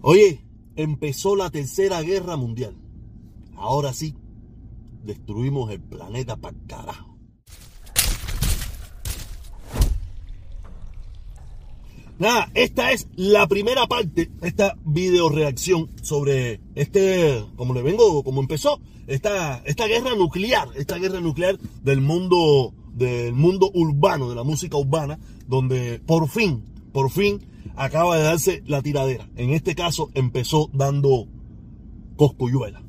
Oye, empezó la tercera guerra mundial. Ahora sí, destruimos el planeta para carajo. Nada, esta es la primera parte, esta video reacción sobre este, como le vengo, como empezó, esta, esta guerra nuclear, esta guerra nuclear del mundo, del mundo urbano, de la música urbana, donde por fin, por fin acaba de darse la tiradera. En este caso empezó dando Coscuyuela.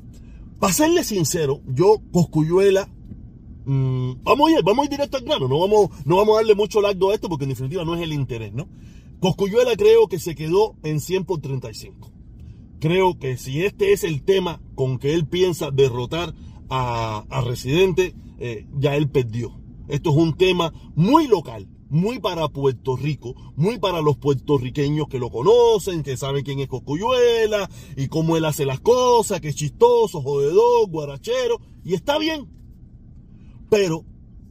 Para serle sincero, yo Coscuyuela, mmm, vamos a ir, vamos a ir directo al grano, no vamos, no vamos a darle mucho largo a esto porque en definitiva no es el interés, ¿no? Coscuyuela creo que se quedó en 100 por 35. Creo que si este es el tema con que él piensa derrotar a, a Residente, eh, ya él perdió. Esto es un tema muy local, muy para Puerto Rico, muy para los puertorriqueños que lo conocen, que saben quién es Coscuyuela y cómo él hace las cosas, que es chistoso, jodedor, guarachero, y está bien. Pero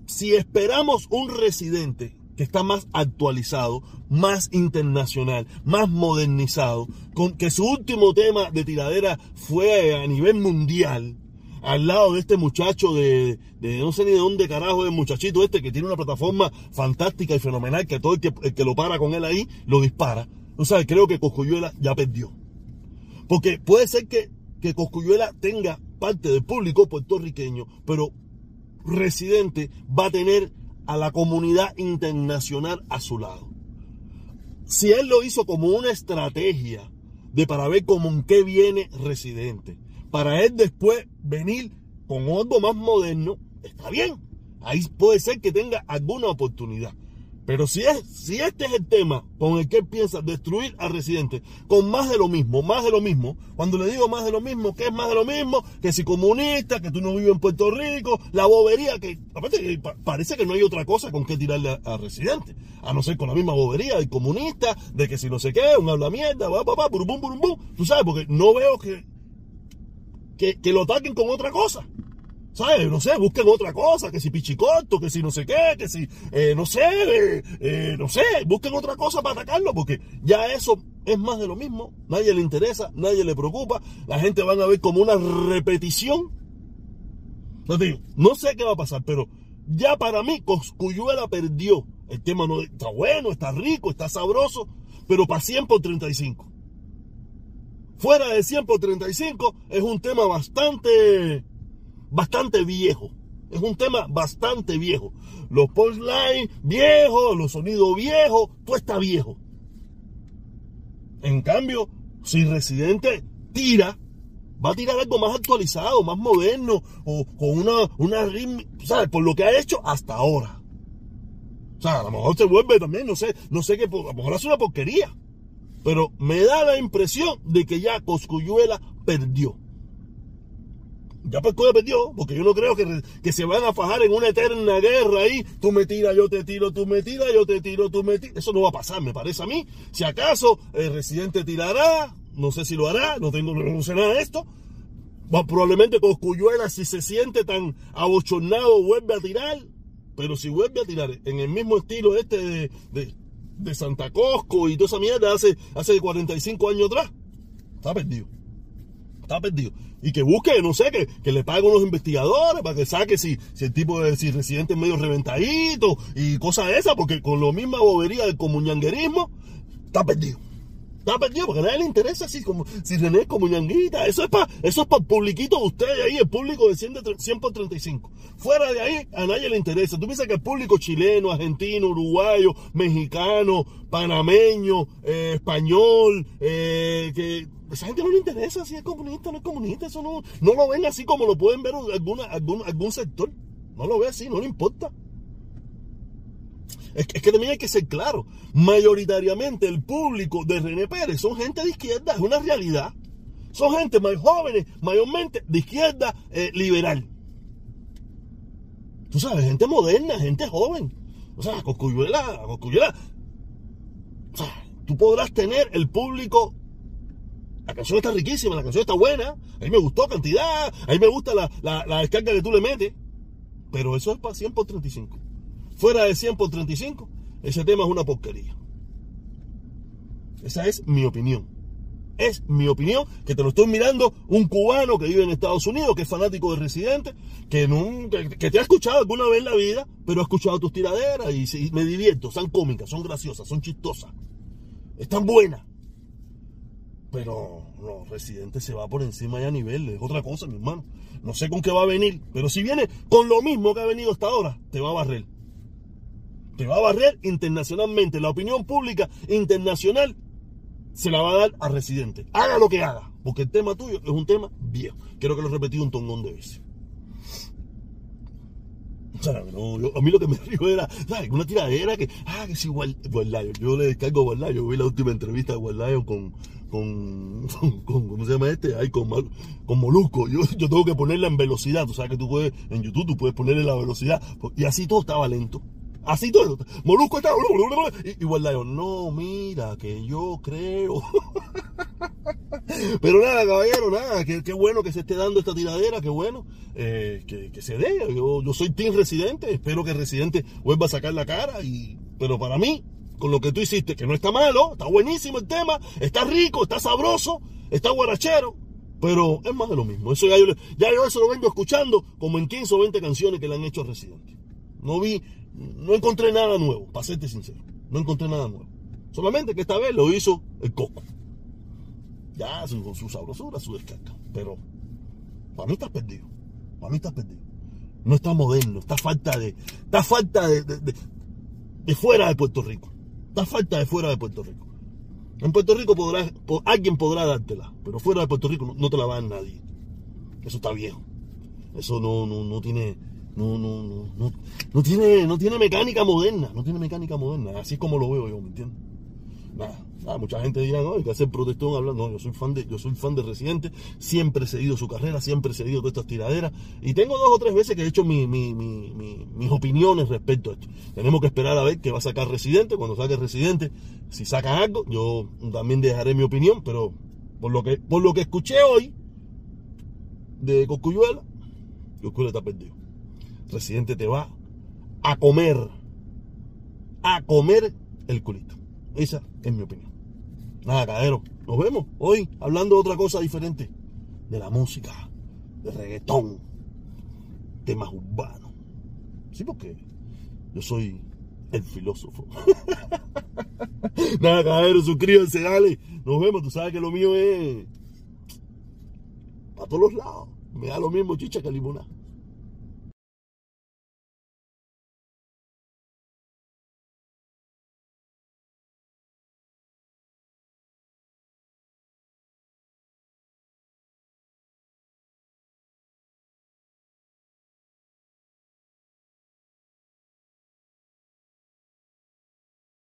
si esperamos un residente que está más actualizado, más internacional, más modernizado, con que su último tema de tiradera fue a nivel mundial, al lado de este muchacho de, no sé ni de dónde carajo el muchachito este que tiene una plataforma fantástica y fenomenal que todo el que, el que lo para con él ahí lo dispara. O sea, creo que Coscuyuela ya perdió. Porque puede ser que, que Coscuyuela tenga parte del público puertorriqueño, pero Residente va a tener a la comunidad internacional a su lado. Si él lo hizo como una estrategia de para ver cómo en qué viene Residente, para él después venir con algo más moderno, está bien. Ahí puede ser que tenga alguna oportunidad. Pero si, es, si este es el tema con el que él piensa destruir a Residente, con más de lo mismo, más de lo mismo, cuando le digo más de lo mismo, que es más de lo mismo, que si comunista, que tú no vives en Puerto Rico, la bobería, que aparte parece que no hay otra cosa con que tirarle a, Residente, a no ser con la misma bobería del comunista, de que si no sé qué, un habla mierda, va, va, va, bum, bum, bum, tú sabes, porque no veo que, que, que lo ataquen con otra cosa. ¿sabes? No sé, busquen otra cosa, que si pichicoto, que si no sé qué, que si, eh, no sé, eh, no sé, busquen otra cosa para atacarlo, porque ya eso es más de lo mismo, nadie le interesa, nadie le preocupa, la gente van a ver como una repetición. No, digo, no sé qué va a pasar, pero ya para mí Coscuyuela perdió. El tema no está bueno, está rico, está sabroso, pero para 100 por 35. Fuera de 100 por 35 es un tema bastante bastante viejo. Es un tema bastante viejo. Los punchline viejos, los sonidos viejos, todo está viejo. En cambio, si Residente tira, va a tirar algo más actualizado, más moderno, o con una, una ritmo, ¿sabes? Por lo que ha hecho hasta ahora. O sea, a lo mejor se vuelve también, no sé, no sé qué, a lo mejor hace una porquería. Pero me da la impresión de que ya Coscuyuela perdió ya Pescoya perdió, porque yo no creo que, que, se van a fajar en una eterna guerra ahí. Tú me tiras, yo te tiro, tú me tiras, yo te tiro, tú me tiras. Eso no va a pasar, me parece a mí. Si acaso el residente tirará, no sé si lo hará, no tengo no sé nada de esto. Probablemente Coscuyuela, si se siente tan abochornado, vuelve a tirar. Pero si vuelve a tirar en el mismo estilo este de, de Santa Cosco y toda esa mierda hace, hace 45 años atrás, está perdido está perdido. Y que busque, no sé, que, que le pague a unos investigadores para que saque si, si el tipo de si residente es medio reventadito y cosas esas, porque con la misma bobería del comunanguerismo, está perdido. Porque a nadie le interesa si, como, si René es comunanguita. Eso es para eso es para el publiquito de ustedes ahí, el público de 100, 100 por 35. Fuera de ahí, a nadie le interesa. Tú piensas que el público chileno, argentino, uruguayo, mexicano, panameño, eh, español, eh, que esa gente no le interesa si es comunista o no es comunista. Eso no, no lo ven así como lo pueden ver alguna, algún, algún sector. No lo ve así, no le importa. Es que, también hay que ser claro. Mayoritariamente el público de René Pérez son gente de izquierda, es una realidad. Son gente más jóvenes, mayormente de izquierda eh, liberal. Tú sabes, gente moderna, gente joven. O sea, Coscuyuela, Coscuyuela. O sea, tú podrás tener el público la canción está riquísima, la canción está buena. A mí me gustó cantidad. A mí me gusta la, la, la descarga que tú le metes. Pero eso es para 100 por 35. Fuera de 100 por 35, ese tema es una porquería. Esa es mi opinión. es mi opinión, que te lo estoy mirando un cubano que vive en Estados Unidos, que es fanático de Residente, que, que, te ha escuchado alguna vez en la vida, pero ha escuchado tus tiraderas y, me divierto, son cómicas, son graciosas, son chistosas, están buenas. Pero no, Residente se va por encima ya nivel, es otra cosa, mi hermano. No sé con qué va a venir, pero si viene con lo mismo que ha venido hasta ahora, te va a barrer. Te va a barrer internacionalmente. La opinión pública internacional se la va a dar a Residente. Haga lo que haga, porque el tema tuyo es un tema viejo. Quiero que lo he un tongón de veces. a mí lo que me río era, ¿sabes? Una tiradera que, ah, que es igual, Yo le descargo a Yo vi la última entrevista de Lion con, con, con, ¿cómo se llama este? Ay, con, con Molusco. Yo, yo tengo que ponerla en velocidad. Tú sabes que tú puedes, en YouTube, tú puedes ponerle la velocidad. Y así todo estaba lento. Así todo. Molusco estaba. Igual yo, no, mira, que yo creo. Pero nada, caballero, nada. Qué, bueno que se esté dando esta tiradera, qué bueno. Eh, que, se dé. Yo, yo soy Team Residente. Espero que Residente vuelva a sacar la cara. Y, pero para mí, con lo que tú hiciste, que no está malo, está buenísimo el tema, está rico, está sabroso, está guarachero, pero es más de lo mismo. Eso ya yo, ya yo eso lo vengo escuchando como en 15 o 20 canciones que le han hecho a Residente. No vi, no encontré nada nuevo, para serte sincero. No encontré nada nuevo. Solamente que esta vez lo hizo el coco. Ya con su sabrosura, su descarga. Pero para mí estás perdido. Para mí estás perdido. No está moderno, está falta de. Está falta de, de fuera de Puerto Rico. Da falta de fuera de Puerto Rico. En Puerto Rico podrás, alguien podrá dártela, pero fuera de Puerto Rico no, te la va a dar nadie. Eso está viejo. Eso no, no, no tiene, no, no, no, no, tiene, no tiene mecánica moderna, no tiene mecánica moderna. Así es como lo veo yo, ¿me entiendes? Nada. Mucha gente dirá, no, hay que hacer protestón hablando. No, yo soy fan de, yo soy fan de Residente, siempre he seguido su carrera, siempre he seguido todas estas tiraderas. Y tengo dos o tres veces que he hecho mis opiniones respecto a esto. Tenemos que esperar a ver qué va a sacar Residente. Cuando saque Residente, si saca algo, yo también dejaré mi opinión, pero por lo que, por lo que escuché hoy de Cocuyuela, Cocuyuela está perdido. Residente te va a comer, a comer el culito. Esa es mi opinión. Nada, cadero. Nos vemos hoy hablando de otra cosa diferente. De la música, de reggaetón, temas urbanos. Sí, porque yo soy el filósofo. Nada, cadero, suscríbanse, dale. Nos vemos. Tú sabes que lo mío es. para todos los lados. Me da lo mismo chicha que limonada.